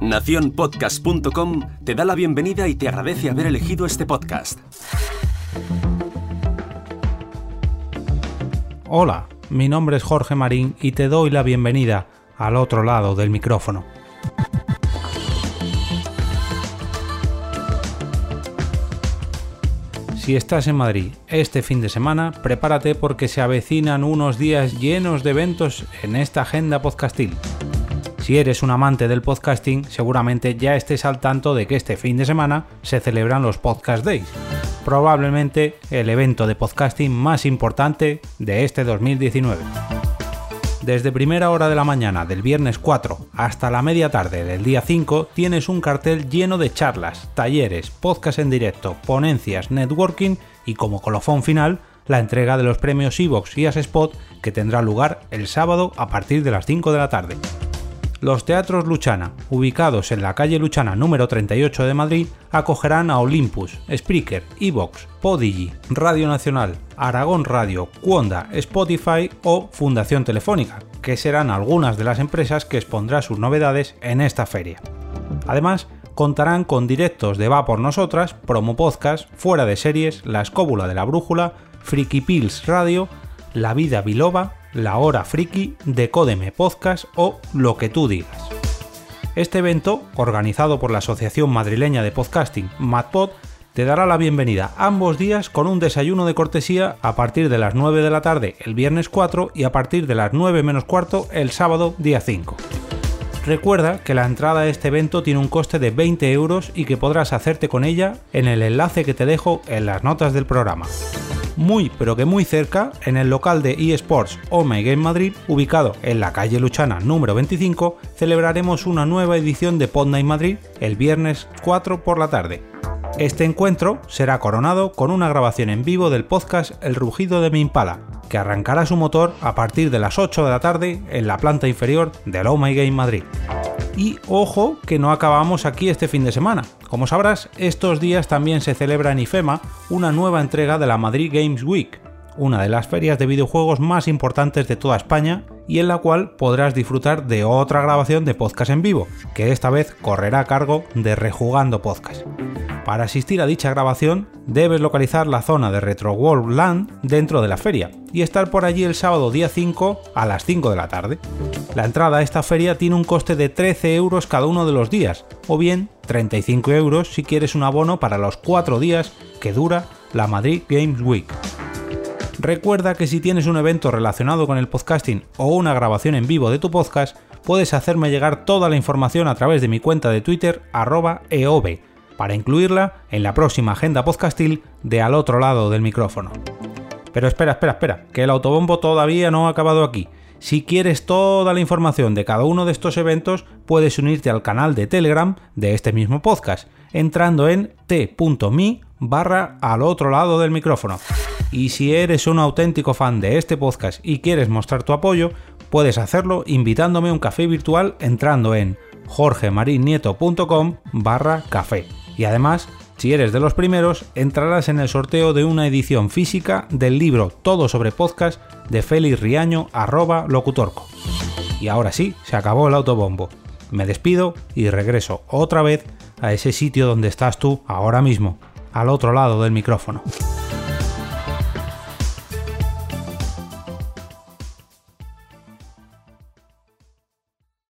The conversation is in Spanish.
Naciónpodcast.com te da la bienvenida y te agradece haber elegido este podcast. Hola, mi nombre es Jorge Marín y te doy la bienvenida al otro lado del micrófono. Si estás en Madrid este fin de semana, prepárate porque se avecinan unos días llenos de eventos en esta agenda podcastil. Si eres un amante del podcasting, seguramente ya estés al tanto de que este fin de semana se celebran los Podcast Days, probablemente el evento de podcasting más importante de este 2019. Desde primera hora de la mañana del viernes 4 hasta la media tarde del día 5 tienes un cartel lleno de charlas, talleres, podcast en directo, ponencias, networking y como colofón final, la entrega de los premios Evox y Spot que tendrá lugar el sábado a partir de las 5 de la tarde. Los teatros Luchana, ubicados en la calle Luchana número 38 de Madrid, acogerán a Olympus, Spreaker, Evox, Podigi, Radio Nacional, Aragón Radio, Cuonda, Spotify o Fundación Telefónica, que serán algunas de las empresas que expondrán sus novedades en esta feria. Además, contarán con directos de Va por Nosotras, Promo Podcast, Fuera de Series, La Escóbula de la Brújula, Friki Pills Radio, La Vida Biloba, la Hora Friki, Decódeme Podcast o Lo que tú digas. Este evento, organizado por la Asociación Madrileña de Podcasting, MadPod, te dará la bienvenida ambos días con un desayuno de cortesía a partir de las 9 de la tarde el viernes 4 y a partir de las 9 menos cuarto el sábado día 5. Recuerda que la entrada a este evento tiene un coste de 20 euros y que podrás hacerte con ella en el enlace que te dejo en las notas del programa muy pero que muy cerca, en el local de eSports Omega en Madrid, ubicado en la calle Luchana número 25, celebraremos una nueva edición de Podnight Madrid el viernes 4 por la tarde. Este encuentro será coronado con una grabación en vivo del podcast El rugido de mi impala, que arrancará su motor a partir de las 8 de la tarde en la planta inferior del Oh My Game Madrid. Y ojo que no acabamos aquí este fin de semana. Como sabrás, estos días también se celebra en IFEMA una nueva entrega de la Madrid Games Week, una de las ferias de videojuegos más importantes de toda España y en la cual podrás disfrutar de otra grabación de podcast en vivo, que esta vez correrá a cargo de Rejugando Podcast. Para asistir a dicha grabación debes localizar la zona de Retro World Land dentro de la feria y estar por allí el sábado día 5 a las 5 de la tarde. La entrada a esta feria tiene un coste de 13 euros cada uno de los días, o bien 35 euros si quieres un abono para los 4 días que dura la Madrid Games Week. Recuerda que si tienes un evento relacionado con el podcasting o una grabación en vivo de tu podcast, puedes hacerme llegar toda la información a través de mi cuenta de Twitter arroba eobe, para incluirla en la próxima agenda podcastil de al otro lado del micrófono. Pero espera, espera, espera, que el autobombo todavía no ha acabado aquí. Si quieres toda la información de cada uno de estos eventos, puedes unirte al canal de Telegram de este mismo podcast, entrando en t.me barra al otro lado del micrófono. Y si eres un auténtico fan de este podcast y quieres mostrar tu apoyo, puedes hacerlo invitándome a un café virtual entrando en jorgemarinieto.com barra café. Y además, si eres de los primeros, entrarás en el sorteo de una edición física del libro Todo sobre podcast de Félix Riaño arroba locutorco. Y ahora sí, se acabó el autobombo. Me despido y regreso otra vez a ese sitio donde estás tú ahora mismo, al otro lado del micrófono.